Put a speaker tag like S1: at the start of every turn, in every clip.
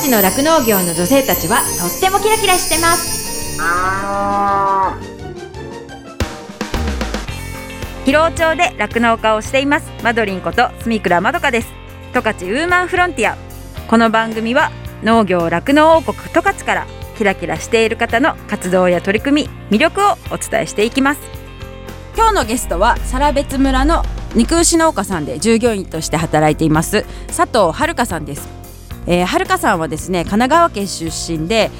S1: 十勝の酪農業の女性たちはとってもキラキラしてます。
S2: 広尾町で酪農家をしていますマドリンこと住倉まどかです。十勝ウーマンフロンティア。この番組は農業酪農王国十勝からキラキラしている方の活動や取り組み魅力をお伝えしていきます。今日のゲストは更別村の肉牛農家さんで従業員として働いています佐藤遥さんです、えー、遥さんはですね神奈川県出身で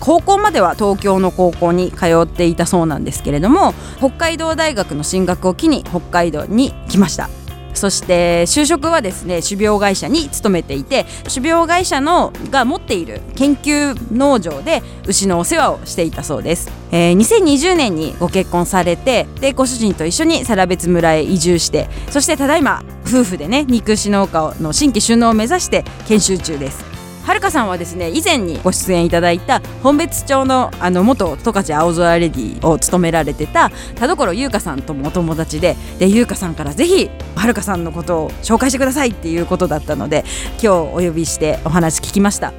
S2: 高校までは東京の高校に通っていたそうなんですけれども北海道大学の進学を機に北海道に来ました。そして就職はですね種苗会社に勤めていて種苗会社のが持っている研究農場で牛のお世話をしていたそうです、えー、2020年にご結婚されてでご主人と一緒に更別村へ移住してそしてただいま夫婦でね肉牛農家の新規収納を目指して研修中です。はるかさんはですね以前にご出演いただいた本別町のあの元十勝青空レディを務められてた田所優香さんともお友達でで優香さんからぜひはるかさんのことを紹介してくださいっていうことだったので今日お呼びしてお話聞きました。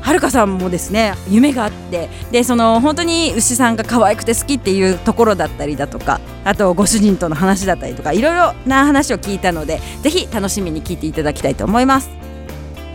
S2: はるかさんもですね夢があってでその本当に牛さんが可愛くて好きっていうところだったりだとかあとご主人との話だったりとかいろいろな話を聞いたのでぜひ楽しみに聞いていただきたいと思います。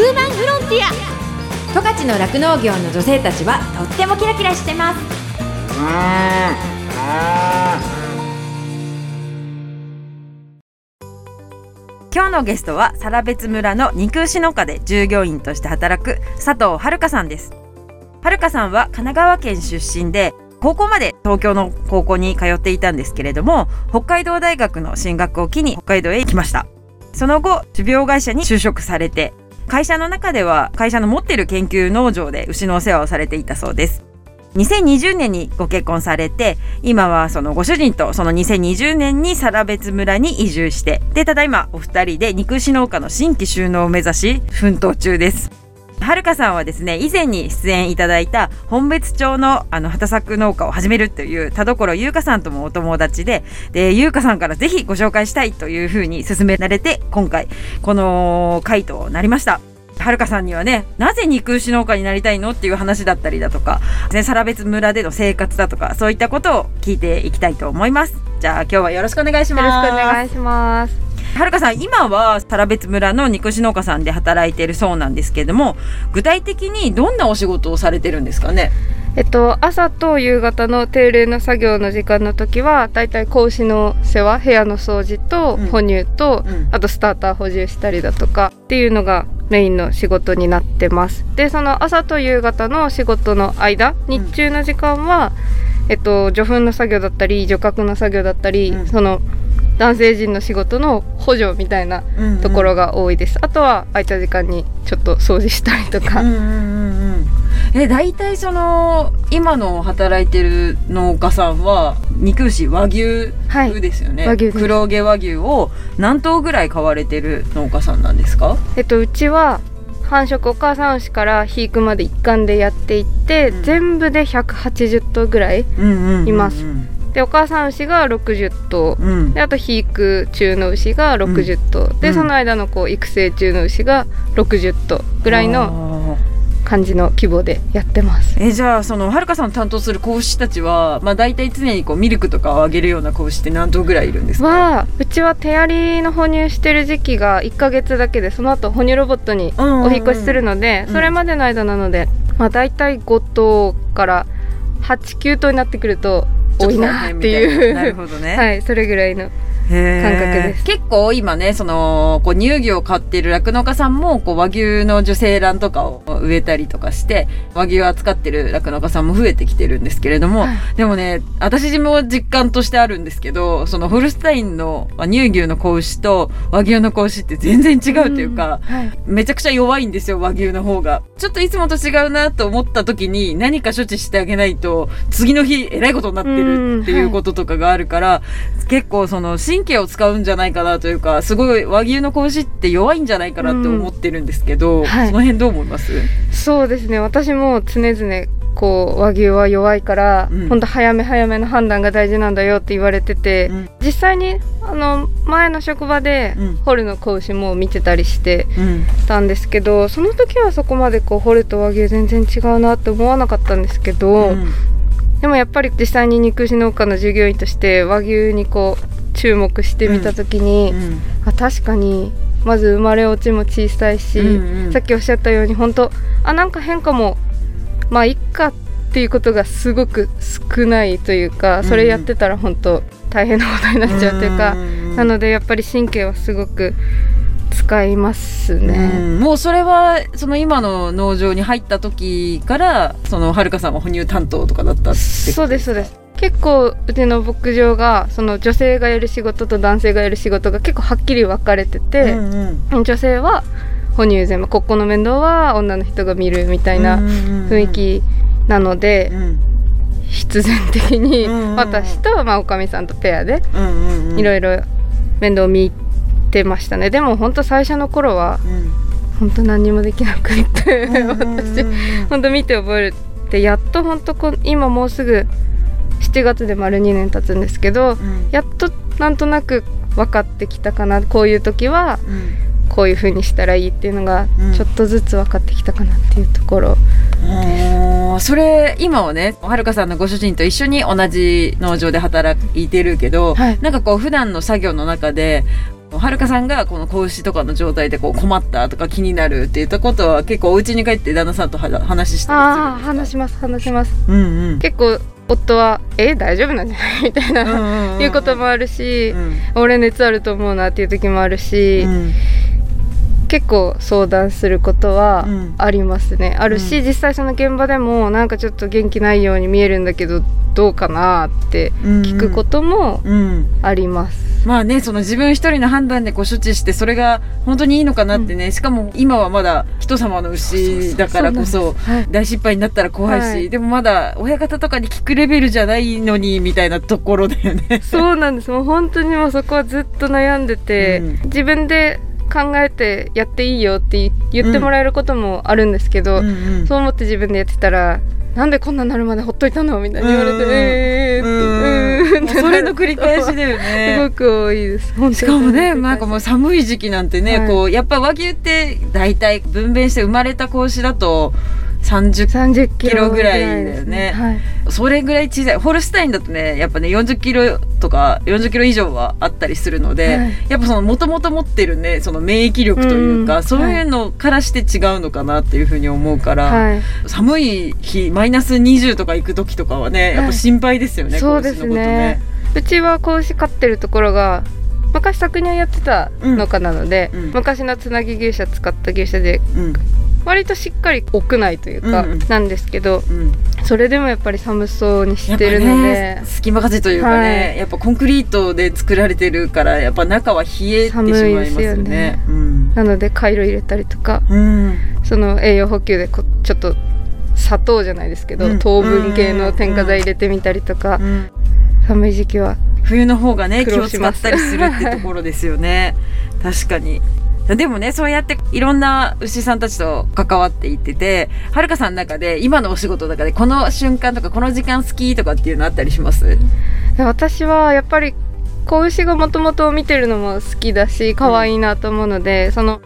S3: ウーマンフロンティア。
S1: 十勝の酪農業の女性たちはとってもキラキラしてます。
S2: 今日のゲストは更別村の肉牛農家で従業員として働く佐藤遥さんです。遥さんは神奈川県出身で高校まで東京の高校に通っていたんですけれども北海道大学の進学を機に北海道へ行きました。その後種苗会社に就職されて会社の中では会社の持っている研究農場で牛のお世話をされていたそうです。2020年にご結婚されて今はそのご主人とその2020年に更別村に移住してでただいまお二人で肉牛農家の新規収納を目指し奮闘中です。はるかさんはですね以前に出演いただいた本別町のあの畑作農家を始めるという田所優香さんともお友達でで優香さんからぜひご紹介したいというふうに勧められて今回この回となりました。はるかさんにはねなぜ肉牛農家になりたいのっていう話だったりだとか、ね、更別村での生活だとかそういったことを聞いていきたいと思います。じゃあ今日はよろしくお願いします。
S4: よろしくお願いします。
S2: はるかさん今は更別村の肉牛農家さんで働いているそうなんですけれども具体的にどんなお仕事をされてるんですかね？
S4: えっと、朝と夕方の定例の作業の時間の時はだいたい子牛の世話部屋の掃除と哺乳と、うん。うん、あとスターター補充したりだとかっていうのがメインの仕事になってます。でその朝と夕方の仕事の間日中の時間は、えっと、除粉の作業だったり除角の作業だったり、その男性陣の仕事の補助みたいなところが多いです、うんうん、あとは空いた時間にちょっと掃除したりとか。うんうんうん
S2: え大体その今の働いてる農家さんは肉牛和牛ですよね、はい、黒毛和牛を何頭ぐらい買われてる農家さんなんですか？
S4: えっとうちは繁殖お母さん牛から肥育まで一貫でやっていって、うん、全部で180頭ぐらいいます、うんうんうん。うんでお母さん牛が60頭、うん、であと肥育中の牛が60頭、うん、でその間のこう育成中の牛が60頭ぐらいの感じの規模でやってます。
S5: えじゃあそのはるかさん担当する子牛たちは、まあ、大体常にこうミルクとかをあげるような子牛って何頭ぐらいいるんですか？
S4: はうちは手やりの哺乳してる時期が1ヶ月だけでその後哺乳ロボットにお引っ越しするので、
S5: うん。
S4: それまでの間なので、まあ、大体5頭から89頭になってくると多いなっていう。
S5: なるほどね、
S4: はいそれぐらいの感覚です
S5: 結構今ねそのこう乳牛を飼ってる酪農家さんもこう和牛の受精卵とかを植えたりとかして和牛を扱ってる酪農家さんも増えてきてるんですけれども、でもね私も実感としてあるんですけどそのホルスタインのまあ乳牛の子牛と和牛の子牛って全然違うというか、
S4: はい。
S5: めちゃくちゃ弱いんですよ和牛の方が。ちょっといつもと違うなと思った時に何か処置してあげないと次の日えらいことになってるっていうこととかがあるから、結構その神経を使うんじゃないかなというかすごい和牛の子牛って弱いんじゃないかなって思ってるんですけど、
S4: はい。
S5: その辺どう思います？
S4: そうですね。私も常々こう和牛は弱いから、
S5: うん。
S4: ほんと早め早めの判断が大事なんだよって言われてて、
S5: うん。
S4: 実際にあの前の職場で
S5: うん。
S4: ホルの子牛も見てたりして
S5: うん。
S4: たんですけどその時はそこまでこうホルと和牛全然違うなって思わなかったんですけど、
S5: うん。
S4: でもやっぱり実際に肉牛農家の従業員として和牛にこう注目してみた時に、あ確かにまず生まれ落ちも小さいし、
S5: うんうん。
S4: さっきおっしゃったように本当あなんか変化もまあいっかっていうことがすごく少ないというかそれやってたら本当大変なことになっちゃうというか、
S5: ん
S4: なのでやっぱり神経はすごく使います
S5: う
S4: ね。
S5: ん。もうそれはその今の農場に入った時からそのはるかさんは哺乳担当とかだったって
S4: そうですそうです結構うちの牧場がその女性がやる仕事と男性がやる仕事が結構はっきり分かれてて、
S5: うんうん。
S4: 女性は哺乳全部ここの面倒は女の人が見るみたいな雰囲気なので、
S5: うん
S4: 必然的に
S5: うんうんうん。
S4: 私とまあおかみさんとペアでいろいろ面倒見てましたね。でも本当最初の頃は
S5: うん。
S4: 本当何にもできなくって私
S5: うん
S4: 本当見て覚えるってやっと本当今もうすぐ7月で丸2年経つんですけど
S5: うん。
S4: やっとなんとなく分かってきたかなこういう時はこういう風にしたらいいっていうのが
S5: うん。
S4: ちょっとずつ分かってきたかなっていうところ、
S5: おーそれ今はねはるかさんのご主人と一緒に同じ農場で働いてるけど、
S4: はい。
S5: なんかこう普段の作業の中ではるかさんがこの子牛とかの状態でこう困ったとか気になるって言ったことは結構お家に帰って旦那さんとは話した
S4: ああ
S5: りするんです
S4: 話します話します。
S5: かうんうん。
S4: 結構夫は「え大丈夫なんじゃない?」みたいな、
S5: うんうんうん
S4: いうこともあるし、
S5: うん
S4: 俺熱あると思うなっていう時もあるし、
S5: う
S4: 結構相談することは
S5: うん。
S4: ありますね、あるし、
S5: う
S4: 実際その現場でもなんかちょっと元気ないように見えるんだけどどうかなって聞くことも
S5: うん。
S4: あります、
S5: まあねその自分一人の判断でこう処置してそれが本当にいいのかなってね、しかも今はまだ人様の牛だからこそ
S4: はい。
S5: 大失敗になったら怖いし、
S4: はい。
S5: でもまだ親方とかに聞くレベルじゃないのにみたいなところだよね。
S4: そうなんです。もう本当にもうそこはずっと悩んでて、
S5: うん。
S4: 自分で考えてやっていいよって言ってもらえることもあるんですけど、
S5: うんうん。
S4: そう思って自分でやってたらなんでこんなになるまでほっといたのみたいに言われて、
S5: うん
S4: えーって。
S5: それの繰り返しだよ
S4: す
S5: ね
S4: ご。く多いです。
S5: しかもね、なんかもう寒い時期なんてね、
S4: はい。
S5: こう、やっぱ和牛って大体分娩して生まれた子牛だと30、
S4: 30キロ
S5: ぐらいだよね
S4: ですはい。
S5: それぐらい小さい。ホルスタインだとね、やっぱね、40キロとか40キロ以上はあったりするので、
S4: はい
S5: やっぱその元々持ってるね、その免疫力というか、
S4: うん
S5: そういうのからして違うのかなっていうふうに思うから、
S4: はい。
S5: 寒い日、マイナス20とか行く時とかはね、やっぱ心配ですよね、
S4: そうです
S5: 子牛のこと
S4: ね。うちは子牛飼ってるところが昔搾乳やってた農家なので、
S5: うんうん
S4: 昔のつなぎ牛舎使った牛舎で
S5: うん。
S4: 割としっかり屋内というか、なんですけど
S5: うん。
S4: それでもやっぱり寒そうにしてるので、
S5: ね、隙間風というかね、
S4: はい。
S5: やっぱコンクリートで作られてるからやっぱ中は冷えてしまいますよね。
S4: 寒いですよね。
S5: うん。
S4: なのでカイロ入れたりとか
S5: うん。
S4: その栄養補給でこちょっと砂糖じゃないですけど、
S5: うん。
S4: 糖分系の添加剤入れてみたりとか、
S5: うん。
S4: 寒い時期は
S5: 冬の方がね気を使
S4: 苦労します。
S5: ったりするってところですよね。確かにでもねそうやっていろんな牛さんたちと関わっていっててはるかさんの中で今のお仕事の中でこの瞬間とかこの時間好きとかっていうのあったりします？
S4: 私はやっぱり子牛がもともと見てるのも好きだし可愛いなと思うので、その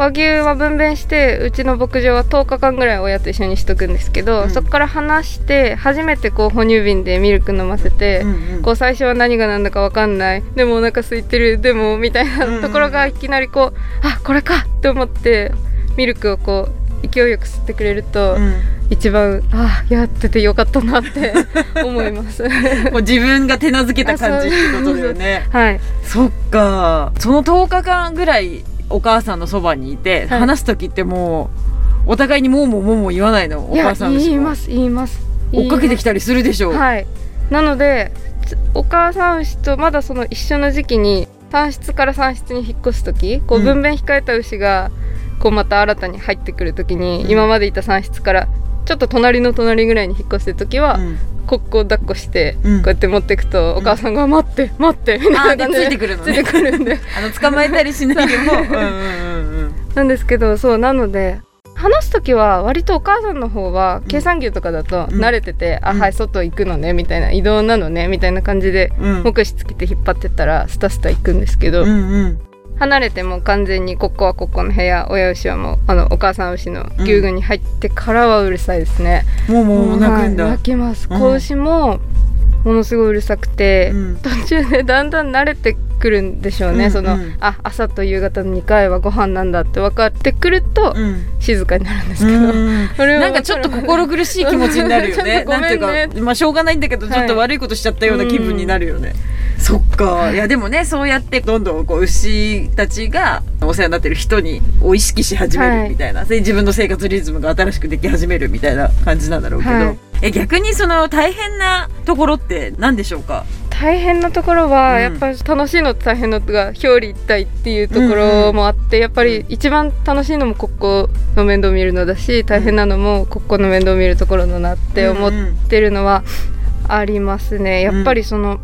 S4: 和牛は分娩してうちの牧場は10日間ぐらい親と一緒にしとくんですけど、
S5: うん。
S4: そこから離して初めてこう哺乳瓶でミルク飲ませて、
S5: うんうん
S4: こう最初は何が何だか分かんない。でもお腹空いてるでもみたいなところがいきなりこう、あこれか！って思ってミルクをこう勢いよく吸ってくれると、
S5: うん。
S4: 一番あやっててよかったなって 思います。
S5: こう自分が手なずけた感じってことだよね。
S4: はい、
S5: そっか。その10日間ぐらいお母さんのそばにいて、
S4: はい。
S5: 話す時ってもうお互いにもうもうもうもう言わないのお母さんの
S4: 言います言います。
S5: 追っかけてき
S4: た
S5: たりするでしょう、
S4: はいなのでつお母さん牛とまだその一緒の時期に産室から産室に引っ越す時こう
S5: うん。
S4: 分娩控えた牛がこうまた新たに入ってくる時に、
S5: うん。
S4: 今までいた産室からちょっと隣の隣ぐらいに引っ越してる時は、
S5: うん。
S4: コックを抱っこして、
S5: うん。
S4: こうやって持っていくと、お母さんが「待って待って」みたいな感じ
S5: でついてくるのね。
S4: ついてくるんで。
S5: あの捕まえたりしないでも。う。んうんうんうん。
S4: なんですけどそうなので話す時は割とお母さんの方は計算牛とかだと
S5: うん。
S4: 慣れてて「
S5: うん。
S4: あはい外行くのね」みたいな移動なのねみたいな感じで
S5: うん。
S4: 目視つけて引っ張ってったらスタスタ行くんですけど、
S5: うんうん
S4: 離れても完全にここはここの部屋親牛はもうあのお母さん牛の牛群に入ってからはうるさいですね、
S5: もうもう泣くんだ、
S4: はい泣きます。
S5: うん。
S4: 子牛もものすごいうるさくて、
S5: うん。
S4: 途中でだんだん慣れてくるんでしょうね、
S5: うん
S4: その
S5: うん
S4: あ朝と夕方の2回はご飯なんだって分かってくると、
S5: うん。
S4: 静かになるんですけど、
S5: うなんかちょっと心苦しい気持ちになるよね。
S4: ね。
S5: なんていうかまあしょうがないんだけどちょっと悪いことしちゃったような気分になるよね、そっか。いやでもねそうやってどんどんこう牛たちがお世話になってる人にを意識し始めるみたいな、で自分の生活リズムが新しくでき始めるみたいな感じなんだろうけど、
S4: はい
S5: え逆にその大変なところって何でしょうか？
S4: 大変なところは、
S5: うん。
S4: やっぱり楽しいのと大変なのが表裏一体っていうところもあって、やっぱり一番楽しいのもここの面倒見るのだし大変なのもここの面倒見るところだなって思ってるのはありますね。やっぱりその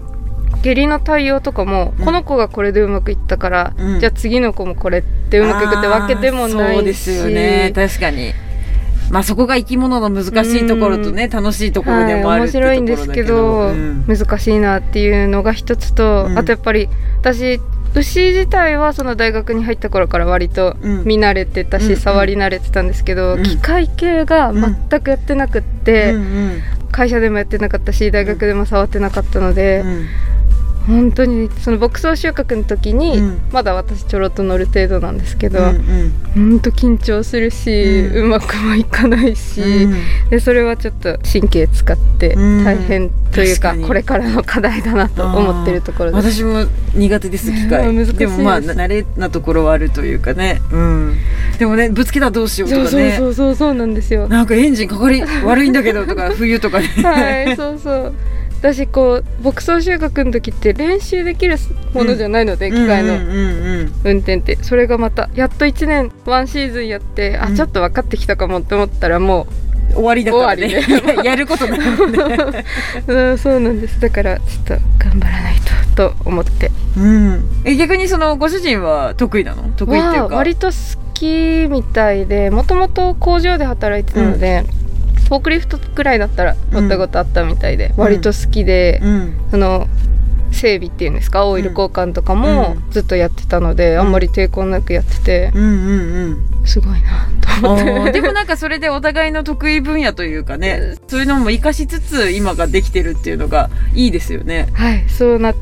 S4: 下痢の対応とかも、
S5: うん。
S4: この子がこれでうまくいったから、
S5: うん。
S4: じゃあ次の子もこれってうまくいくってわけでもないし。
S5: そうですよね。確かに。まあそこが生き物の難しいところとね、楽しいところでもあ
S4: はい、面白いんですけど、
S5: うん。
S4: 難しいなっていうのが一つと、
S5: うん。
S4: あとやっぱり私牛自体はその大学に入った頃から割と
S5: うん。
S4: 見慣れてたし、
S5: うんうん。
S4: 触り慣れてたんですけど、
S5: うん。
S4: 機械系が全くやってなくって、会社でもやってなかったし大学でも触ってなかったので、
S5: うん
S4: 本当にその牧草収穫の時に、
S5: うん。
S4: まだ私ちょろっと乗る程度なんですけど、
S5: うんうん。
S4: 本当緊張するし、
S5: う
S4: うんまくもいかないし、
S5: うん。
S4: でそれはちょっと神経使って
S5: うん。
S4: 大変というか,、これからの課題だなと思ってるところです。
S5: 私も苦手です機械。
S4: です。
S5: でもまあ慣れなところはあるというかね、うん、でもねぶつけたらどうしようと
S4: そうそう
S5: かね
S4: そうそうそうなんですよ。
S5: なんかエンジンかかり悪いんだけどとか 冬とかね、
S4: はい、そうそう。私こう牧草収穫の時って練習できるものじゃないので、機械の。
S5: うんうんうん
S4: 運転って。それがまたやっと1年ワンシーズンやって、あ
S5: うん
S4: ちょっと分かってきたかもって思ったらも
S5: 終わりだからね。
S4: 終わ
S5: やることないもんね、
S4: う、うん、そうなんです。だからちょっと頑張らないとと思って。
S5: うん、え逆にそのご主人は得意なの？得意っていう
S4: は
S5: か
S4: 割と好きみたいでもともと工場で働いてたので、フォークリフトくらいだったら乗ったことあったみたいで、
S5: うん。
S4: 割と好きで、
S5: うん。
S4: その整備っていうんですかオイル交換とかも
S5: うん
S4: ずっとやってたので、
S5: ん。
S4: あんまり抵抗なくやってて、
S5: うんうんうん。
S4: すごいなと思って。
S5: でもなんかそれでお互いの得意分野というかねそういうのも活かしつつ今ができてるっていうのがいいですよね。
S4: はいそうなっ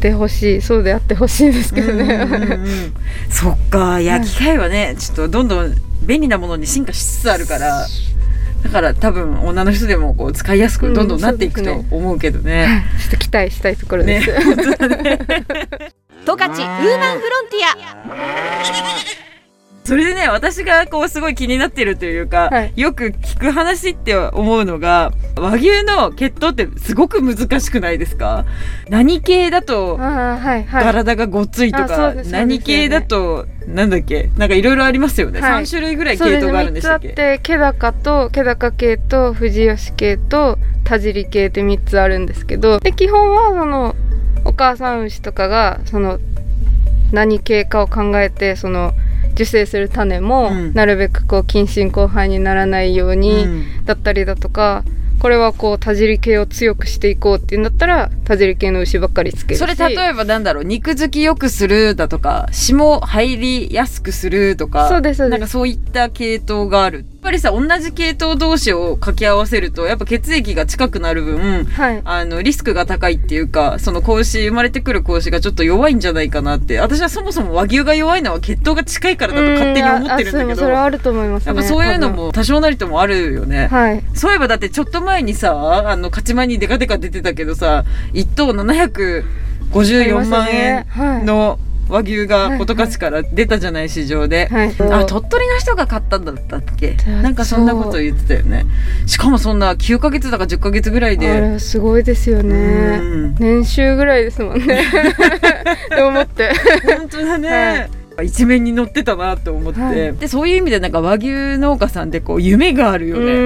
S4: てほしいそうであってほしいですけどね、
S5: うんうんうんうん。そっかいや
S4: はい。
S5: 機械はねちょっとどんどん便利なものに進化しつつあるからだから多分女の人でもこう使いやすくどんどんなっていくと思うけど
S4: は
S5: ね。
S4: い。ちょっと期待したいところで
S5: ね
S4: す、
S5: 本当だね。
S3: 十勝ウーマンフロンティア
S5: それでね私がこうすごい気になってるというか、
S4: はい。
S5: よく聞く話って思うのが和牛の血統ってすごく難しくないですか？何系だと体がごっついとか、
S4: うです
S5: 何系だとなんだっけ？なんかいろいろありますよね、
S4: はい。
S5: 3種類ぐらい系統があるんで
S4: 3つあっ
S5: したっけ
S4: て気高と気高系と藤吉系と田尻系って3つあるんですけどで基本はそのお母さん牛とかがその何系かを考えてその受精する種も、
S5: うん。
S4: なるべくこう近親交配にならないように、
S5: うん。
S4: だったりだとかこれはこう田尻系を強くしていこうっていうんだったら田尻系の牛ばっかりつけるし。
S5: それ例えばなんだろう肉付きよくするだとか霜入りやすくするとか
S4: そうですそうです。
S5: なんかそういった系統があるぱりさ同じ系統同士を掛け合わせるとやっぱ血液が近くなる分
S4: はい。
S5: あのリスクが高いっていうかその子牛生まれてくる子牛がちょっと弱いんじゃないかなって。私はそもそも和牛が弱いのは血統が近いからだと勝手に思ってるんだけど
S4: それはあると思いますね
S5: やっぱそういうのも多少なりともあるよね。
S4: はい。
S5: そういえばだってちょっと前にさ、あの、勝ち前にデカデカ出てたけどさ、1頭754万円
S4: はい。
S5: の和牛が十勝から出たじゃない、市場で。
S4: はい。
S5: あ、鳥取の人が買ったんだったっけ？なんかそんなこと言ってたよね。しかもそんな9ヶ月だか10ヶ月ぐらい
S4: あ
S5: で。
S4: れすごいですよね。
S5: うん。
S4: 年収ぐらいですもんね。って思って。
S5: 本当だね。一面に乗ってたなと思って、
S4: はい。
S5: でそういう意味でなんか和牛農家さんってこう夢があるよね。
S4: う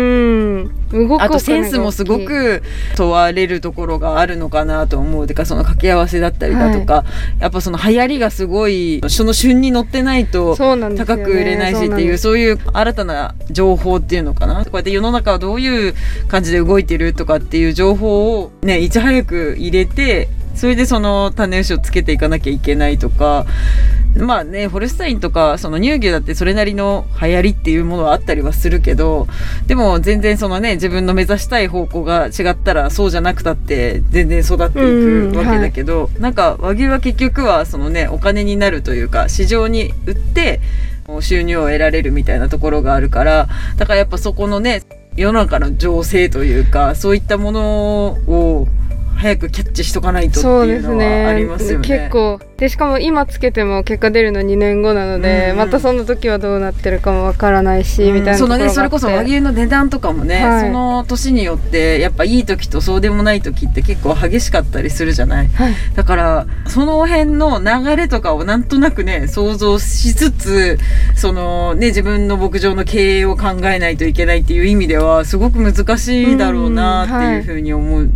S4: ん。動く
S5: あとセンスもすごく問われるところがあるのかなと思う。てかその掛け合わせだったりだとか、やっぱその流行りがすごいその旬に乗ってないと高く売れないしっていうそういう新たな情報っていうのかな。こうやって世の中はどういう感じで動いてるとかっていう情報をねいち早く入れてそれでその種牛をつけていかなきゃいけないとかまあねホルスタインとかその乳牛だってそれなりの流行りっていうものはあったりはするけどでも全然そのね自分の目指したい方向が違ったらそうじゃなくたって全然育っていくわけだけど、なんか和牛は結局はそのねお金になるというか市場に売って収入を得られるみたいなところがあるからだからやっぱそこのね世の中の情勢というかそういったものを早くキャッチしとかないとって
S4: そうです
S5: いうのはありますよね。
S4: 結構。でしかも今つけても結果出るの2年後なので、
S5: うん。
S4: またその時はどうなってるかもわからないし、みたいなと
S5: そのね。それこそ和牛の値段とかもね、
S4: はい。
S5: その年によってやっぱいい時とそうでもない時って結構激しかったりするじゃない。
S4: はい。
S5: だからその辺の流れとかをなんとなくね想像しつつそのね自分の牧場の経営を考えないといけないっていう意味ではすごく難しいだろうなっていうふうに思う。ん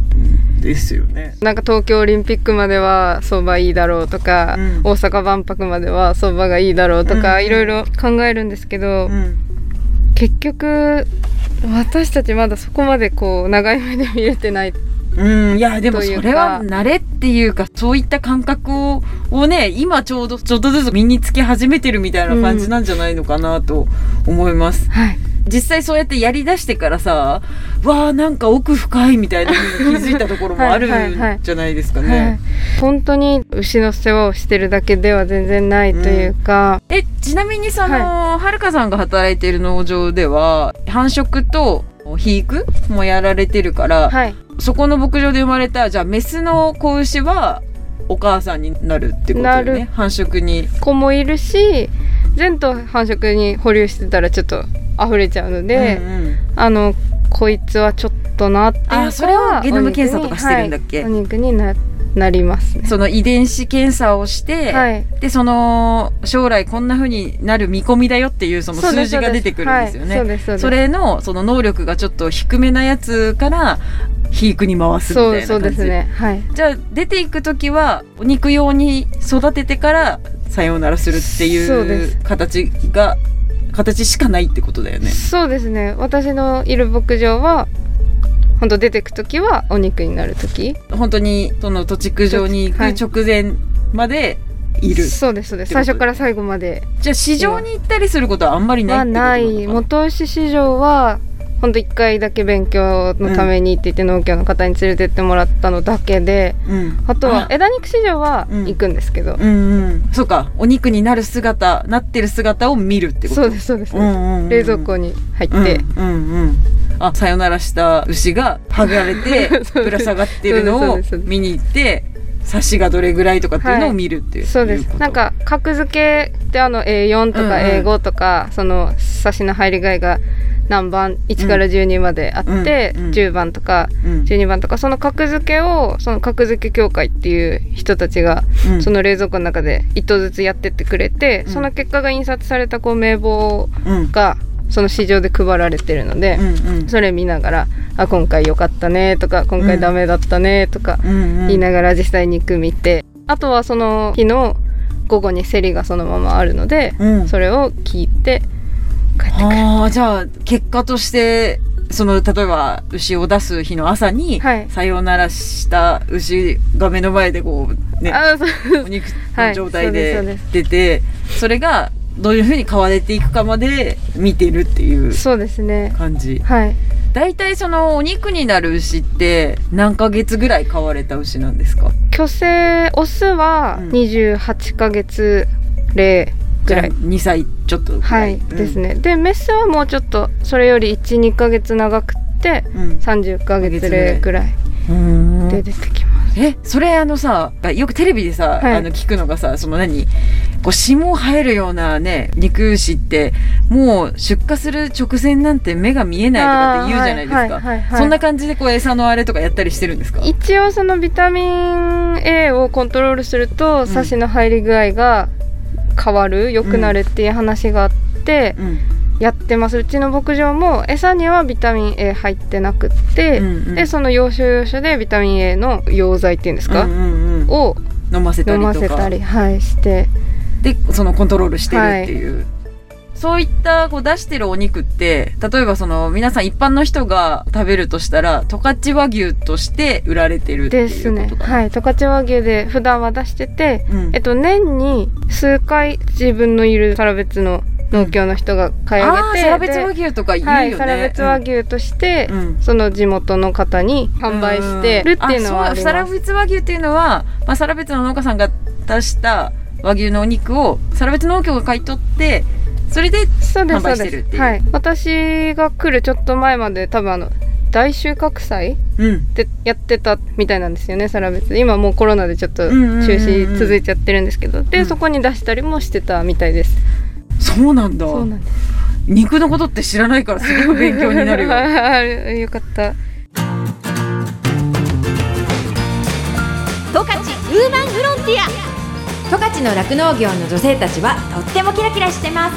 S5: ですよね。
S4: なんか東京オリンピックまでは相場いいだろうとか、
S5: うん。
S4: 大阪万博までは相場がいいだろうとか、
S5: うん。
S4: いろいろ考えるんですけど、
S5: うん。
S4: 結局私たちまだそこまでこう長い目で見れてない。
S5: うん、いやでもそれは慣れっていうかそういった感覚ををね今ちょうどちょっとずつ身につけ始めてるみたいな感じなんじゃないのかなと思います、
S4: はい
S5: 実際そうやってやりだしてからさわあなんか奥深いみたいな風に気づいたところもあるんじゃないですか
S4: はい。
S5: ね。
S4: 本当に牛の世話をしてるだけでは全然ないというか、
S5: えちなみにその、はるかさんが働いている農場では繁殖と肥育もやられてるから、
S4: はい。
S5: そこの牧場で生まれたじゃあメスの子牛はお母さんになるってことよ
S4: なる。
S5: ね繁殖に。
S4: 子もいるし全頭繁殖に保留してたらちょっと溢れちゃうので、
S5: うんうん。
S4: あのこいつはちょっとなっていう
S5: それをゲノム検査とかしてるんだっけ？
S4: はいお肉にななりますね。
S5: その遺伝子検査をして、
S4: はい。
S5: でその将来こんな風になる見込みだよっていうその数字が出てくるんですよね。
S4: そうですそ
S5: れのその能力がちょっと低めなやつから肥育に回すみたいな感じ？
S4: そうそうですね。はい。
S5: じゃあ出ていく時はお肉用に育ててからさようならするっていう形が形しかないってことだよね。
S4: そうですね。私のいる牧場は本当出てく時はお肉になる時。
S5: 本当にその土地区上に行く
S4: はい。
S5: 直前までいる。
S4: そうですそうです。最初から最後まで。
S5: じゃあ市場に行ったりすることはあんまりない
S4: は
S5: ってことなのか
S4: ない。元牛市場は本当一回だけ勉強のためにって言って農協の方に連れてってもらったのだけで、
S5: うん、
S4: あとは
S5: あ
S4: 枝肉市場は
S5: うん。
S4: 行くんですけど、
S5: うんうん。そうか。お肉になる姿なってる姿を見るってこと？
S4: そうですそうです、
S5: うんうんうん
S4: 冷蔵庫に入って、
S5: うんうんうん。あさよならした牛が剥がれて ぶら下がってるのを見に行ってサシがどれぐらいとかっていうのを見るっていう、
S4: そうです。なんか格付けってあの A4 とか
S5: うんうん。
S4: A5 とか、その差しの入り具合が何番1から12まであって、
S5: うん。うん。
S4: 10番とか
S5: うん。
S4: 12番とかその格付けをその格付け協会っていう人たちが
S5: うん。
S4: その冷蔵庫の中で一頭ずつやってってくれて、
S5: うん。
S4: その結果が印刷されたこう名簿
S5: うん。
S4: がその市場で配られてるので、
S5: うんうん。
S4: それ見ながら「あ今回良かったね」とか「今回ダメだったね」とか言いながら実際肉見てあとはその日の午後に競りがそのままあるので、
S5: うん。
S4: それを聞いて帰ってくる。
S5: ああじゃあ結果としてその例えば牛を出す日の朝に、
S4: はい。
S5: さようならした牛が目の前でこうね
S4: あそう。
S5: お肉の状態
S4: はい
S5: で
S4: そうです。
S5: 出て、それがどういうふうに変われていくかまで見てるっていう
S4: そうですね。
S5: 感じ。
S4: はい
S5: 大体そのお肉になる牛って何ヶ月ぐらい飼われた牛なんですか？
S4: 虚勢オスは
S5: うん。
S4: 28ヶ月齢ぐらい。
S5: 2歳ちょっと
S4: はい、
S5: うん。
S4: ですね。でメスはもうちょっとそれより12ヶ月長くって
S5: うん。
S4: 30ヶ月齢ぐらい
S5: うん
S4: で出てきます
S5: えそれあのさよくテレビでさ、
S4: はい。
S5: あの聞くのがさその何？こう霜生えるようなね肉牛ってもう出荷する直前なんて目が見えないとかって言うじゃないですか、そんな感じでこう餌のあれとかやったりしてるんですか？
S4: 一応そのビタミン A をコントロールすると、サシの入り具合が変わる良くなるっていう話があって、
S5: うん
S4: やってます。うちの牧場も餌にはビタミン A 入ってなくって、
S5: うんうん。
S4: でその要所要所でビタミン A の溶剤っていうんですか、
S5: うんうんうん。
S4: を
S5: 飲ませたり
S4: 飲
S5: とか。
S4: ませたり、はい、して。
S5: でそのコントロールしてるっていう、そういったこう出してるお肉って例えばその皆さん一般の人が食べるとしたら十勝和牛として売られてるっていう
S4: ですね
S5: ことかな、
S4: はい。十勝和牛で普段は出してて、
S5: うん。
S4: えっと、年に数回自分のいるサラベツの農協の人が買い上げて、
S5: サラベツ和牛とか言うよね、
S4: はい、サラベツ和牛として、
S5: うん。
S4: その地元の方に販売してるっていうのは
S5: サラ。ベツ和牛っていうのは、まあ、サラベツの農家さんが出した和牛のお肉をサラベツ農協が買い取ってそれで販売してるっていう。
S4: はい、私が来るちょっと前まで多分あの大収穫祭
S5: うん。
S4: ってやってたみたいなんですよねサラベツ。今もうコロナでちょっと中止続いちゃってるんですけど、で、
S5: うん。
S4: そこに出したりもしてたみたいです
S5: そうなんだ。
S4: そうなんです。
S5: 肉のことって知らないからすごく勉強になるよ。
S4: は いよかった。
S6: 十勝ウーマンフロンティア。
S7: 十勝の酪農業の女性たちはとってもキラキラしてます。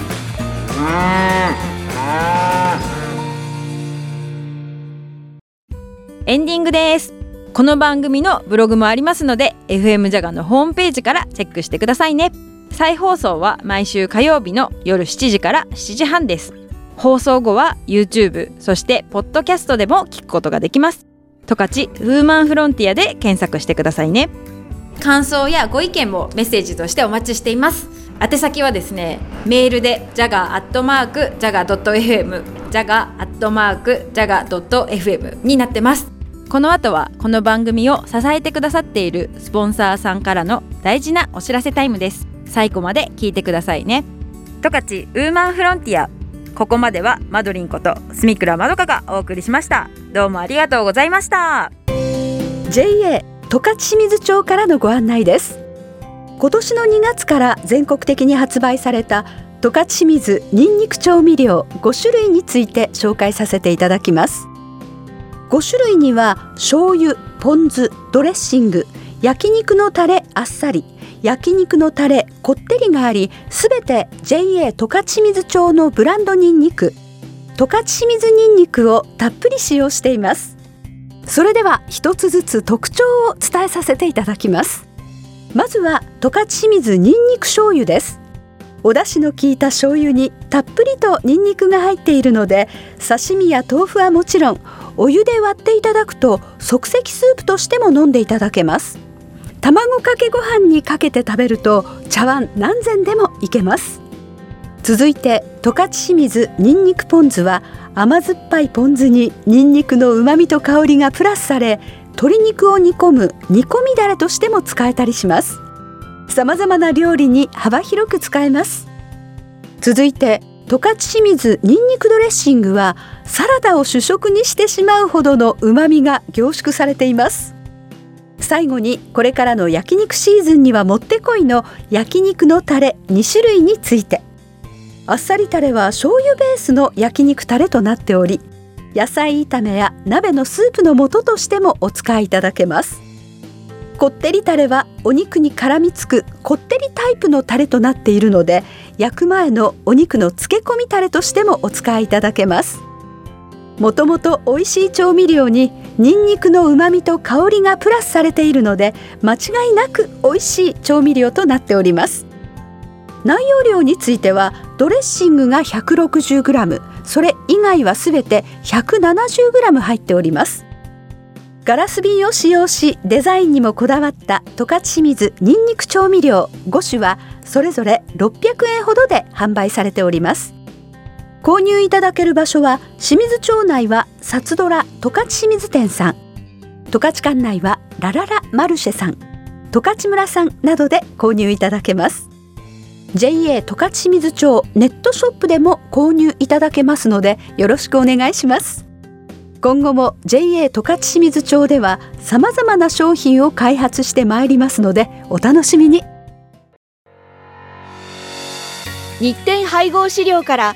S2: エンディングです。この番組のブログもありますので FM ジャガのホームページからチェックしてくださいね再放送は毎週火曜日の夜7時から7時半です。放送後は YouTube そしてポッドキャストでも聞くことができます。十勝ウーマンフロンティアで検索してくださいね。
S7: 感想やご意見もメッセージとしてお待ちしています。宛先はですねメールで jaga.jaga.fm jaga.jaga.fm になってます。
S2: この後はこの番組を支えてくださっているスポンサーさんからの大事なお知らせタイムです。最後まで聞いてくださいね。十勝ウーマンフロンティア。ここまではマドリンこと住倉まどかがお送りしました。どうもありがとうございました。
S6: JA 十勝清水町からのご案内です。今年の2月から全国的に発売された十勝清水にんにく調味料5種類について紹介させていただきます。5種類には醤油、ポン酢、ドレッシング焼肉のタレあっさり。焼肉のタレこってりがありすべて JA 十勝清水町のブランドにんにく十勝清水にんにくをたっぷり使用しています。それでは一つずつ特徴を伝えさせていただきます。まずは十勝清水にんにく醤油です。お出汁の効いた醤油にたっぷりとニンニクが入っているので刺身や豆腐はもちろんお湯で割っていただくと即席スープとしても飲んでいただけます。卵かけご飯にかけて食べると茶碗何膳でもいけます。続いて十勝清水にんにくポン酢は甘酸っぱいポン酢ににんにくの旨味と香りがプラスされ鶏肉を煮込む煮込みだれとしても使えたりします。さまざまな料理に幅広く使えます。続いて十勝清水にんにくドレッシングはサラダを主食にしてしまうほどの旨味が凝縮されています。最後にこれからの焼肉シーズンにはもってこいの焼肉のタレ2種類について。あっさりタレは醤油ベースの焼肉タレとなっており野菜炒めや鍋のスープの素としてもお使いいただけます。こってりタレはお肉に絡みつくこってりタイプのタレとなっているので焼く前のお肉の漬け込みタレとしてもお使いいただけます。もともと美味しい調味料にニンニクの旨味と香りがプラスされているので間違いなく美味しい調味料となっております。内容量についてはドレッシングが 160g それ以外はすべて 170g 入っております。ガラス瓶を使用しデザインにもこだわった十勝清水にんにく調味料5種はそれぞれ600円ほどで販売されております。購入いただける場所は清水町内は札ドラ十勝清水店さん。十勝館内はラララマルシェさん。十勝村さんなどで購入いただけます。JA 十勝清水町ネットショップでも購入いただけますのでよろしくお願いします。今後も JA 十勝清水町では様々な商品を開発してまいりますのでお楽しみに。
S3: 日展配合飼料から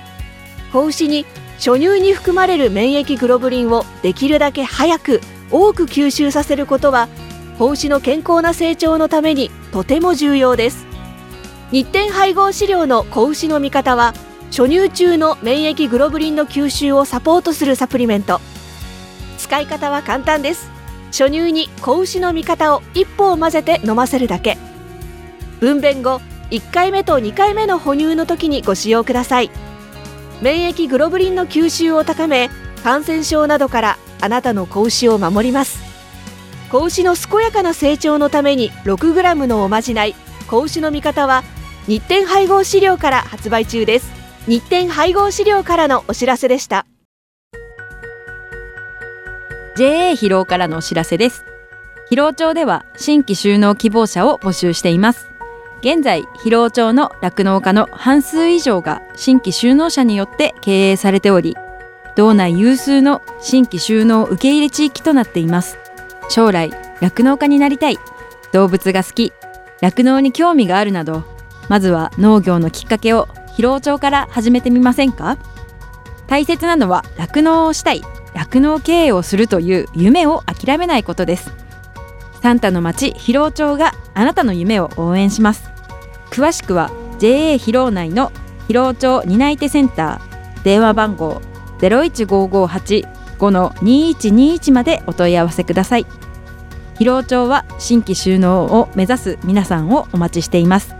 S3: 子牛に初乳に含まれる免疫グロブリンをできるだけ早く多く吸収させることは子牛の健康な成長のためにとても重要です。日展配合飼料の子牛の味方は初乳中の免疫グロブリンの吸収をサポートするサプリメント。使い方は簡単です。初乳に子牛の味方を一歩を混ぜて飲ませるだけ。分娩後1回目と2回目の哺乳の時にご使用ください。免疫グロブリンの吸収を高め感染症などからあなたの子牛を守ります。子牛の健やかな成長のために 6g のおまじない子牛の味方は日展配合飼料から発売中です。日展配合飼料からのお知らせでした。
S2: JA 広尾からのお知らせです。広尾町では新規就農希望者を募集しています。現在広尾町の酪農家の半数以上が新規就農者によって経営されており道内有数の新規就農受け入れ地域となっています。将来酪農家になりたい。動物が好き。酪農に興味があるなどまずは農業のきっかけを広尾町から始めてみませんか？大切なのは酪農をしたい。酪農経営をするという夢を諦めないことです。サンタの町広尾町があなたの夢を応援します。詳しくは JA 広尾内の広尾町担い手センター電話番号01558-5-2121までお問い合わせください。広尾町は新規収納を目指す皆さんをお待ちしています。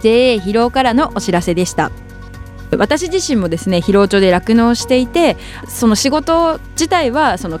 S2: JA 広尾からのお知らせでした。私自身もですね広尾町で酪農していてその仕事自体はその